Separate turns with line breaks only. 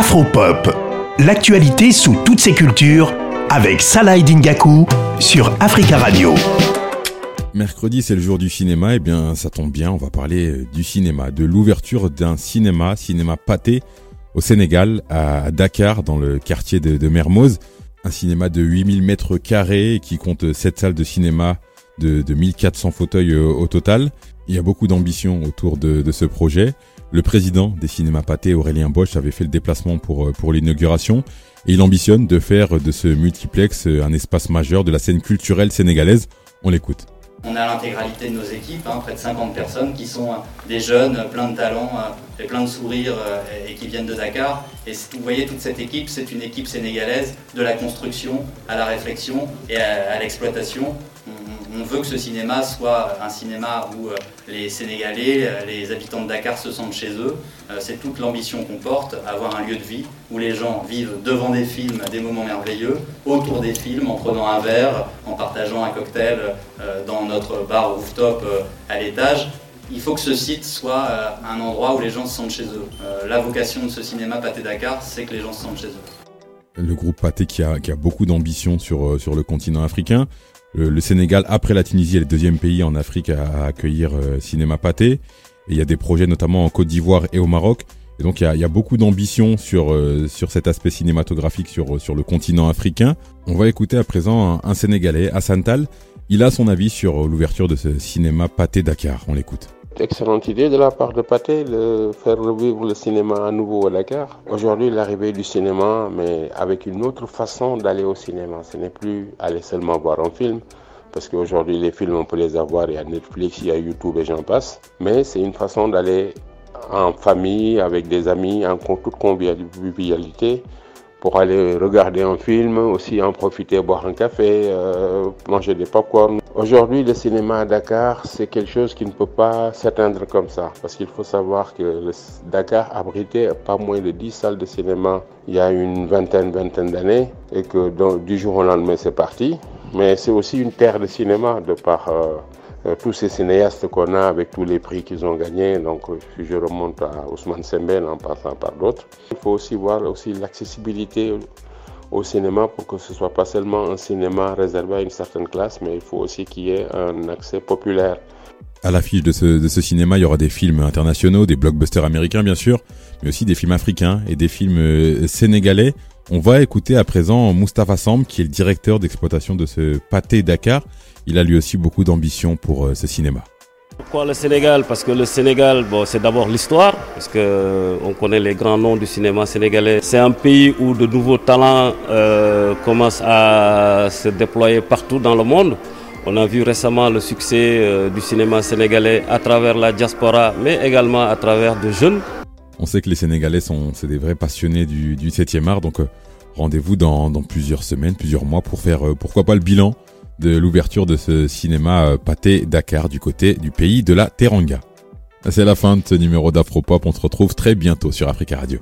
Afropop, l'actualité sous toutes ses cultures avec Salah Dingaku sur Africa Radio.
Mercredi, c'est le jour du cinéma. Et eh bien, ça tombe bien, on va parler euh, du cinéma, de l'ouverture d'un cinéma, cinéma pâté, au Sénégal, à Dakar, dans le quartier de, Mermoz. Un cinéma de 8000 mètres carrés qui compte 7 salles de cinéma de, de 1400 fauteuils euh, au, total. Il y a beaucoup d'ambition autour de, ce projet. Le président des cinémas pâtés, Aurélien Bosch, avait fait le déplacement pour, euh, l'inauguration et il ambitionne de faire de ce multiplex un espace majeur de la scène culturelle sénégalaise. On l'écoute.
On a l'intégralité de nos équipes, hein, près de 50 personnes qui sont euh, des jeunes, euh, plein de talents euh, et plein de sourires et qui viennent de Dakar. Et vous voyez toute cette équipe, c'est une équipe sénégalaise de la construction à la réflexion et à l'exploitation on veut que ce cinéma soit un cinéma où euh, les Sénégalais, euh, les habitants de Dakar se sentent chez eux. Euh, c'est toute l'ambition qu'on porte, avoir un lieu de vie où les gens vivent devant des films des moments merveilleux, autour des films, en prenant un verre, en partageant un cocktail dans notre bar rooftop à l'étage. Il faut que ce site soit un endroit où les gens se sentent chez eux. La vocation de ce cinéma Pâté Dakar, c'est que les gens se sentent chez eux.
Le groupe Pâté qui a, beaucoup d'ambition sur, sur le continent africain. Le, Sénégal, après la Tunisie, est le deuxième pays en Afrique à, accueillir euh, Cinéma Pâté. Et il y a des projets notamment en Côte d'Ivoire et au Maroc. Et donc il y a, beaucoup d'ambition sur, euh, sur cet aspect cinématographique sur, le continent africain. On va écouter à présent un, Sénégalais, Hassan Tal. Il a son avis sur l'ouverture de ce cinéma Pâté Dakar. On l'écoute.
Excellente idée de la part de Pathé de faire revivre le cinéma à nouveau à Dakar. Aujourd'hui, l'arrivée du cinéma, mais avec une autre façon d'aller au cinéma. Ce n'est plus aller seulement voir un film, parce qu'aujourd'hui, les films, on peut les avoir. Il y a Netflix, il y a YouTube et j'en passe. Mais c'est une façon d'aller en famille, avec des amis, en toute convivialité pour aller regarder un film, aussi en profiter, boire un café, euh, manger des popcorn. Aujourd'hui, le cinéma à Dakar, c'est quelque chose qui ne peut pas s'atteindre comme ça, parce qu'il faut savoir que Dakar abritait pas moins de 10 salles de cinéma il y a une vingtaine, vingtaine d'années, et que du jour au lendemain, c'est parti. Mais c'est aussi une terre de cinéma de par euh, tous ces cinéastes qu'on a avec tous les prix qu'ils ont gagnés. Donc, euh, si je remonte à Ousmane Sembène en passant par d'autres, il faut aussi voir aussi l'accessibilité au cinéma pour que ce soit pas seulement un cinéma réservé à une certaine classe, mais il faut aussi qu'il y ait un accès populaire.
À l'affiche de ce, de ce cinéma, il y aura des films internationaux, des blockbusters américains bien sûr, mais aussi des films africains et des films euh, sénégalais. On va écouter à présent Moustapha Samb, qui est le directeur d'exploitation de ce pâté Dakar, il a lui aussi beaucoup d'ambition pour euh, ce cinéma.
Pourquoi le Sénégal? Parce que le Sénégal, c'est d'abord l'histoire, parce qu'on euh, connaît les grands noms du cinéma sénégalais. C'est un pays où de nouveaux talents euh, commencent à se déployer partout dans le monde. On a vu récemment le succès du cinéma sénégalais à travers la diaspora, mais également à travers de jeunes.
On sait que les Sénégalais sont c'est des vrais passionnés du, du 7e art, donc rendez-vous dans, dans, plusieurs semaines, plusieurs mois pour faire pourquoi pas le bilan de l'ouverture de ce cinéma euh, pâté Dakar du côté du pays de la Teranga. C'est la fin de ce numéro d'Afropop, on se retrouve très bientôt sur Africa Radio.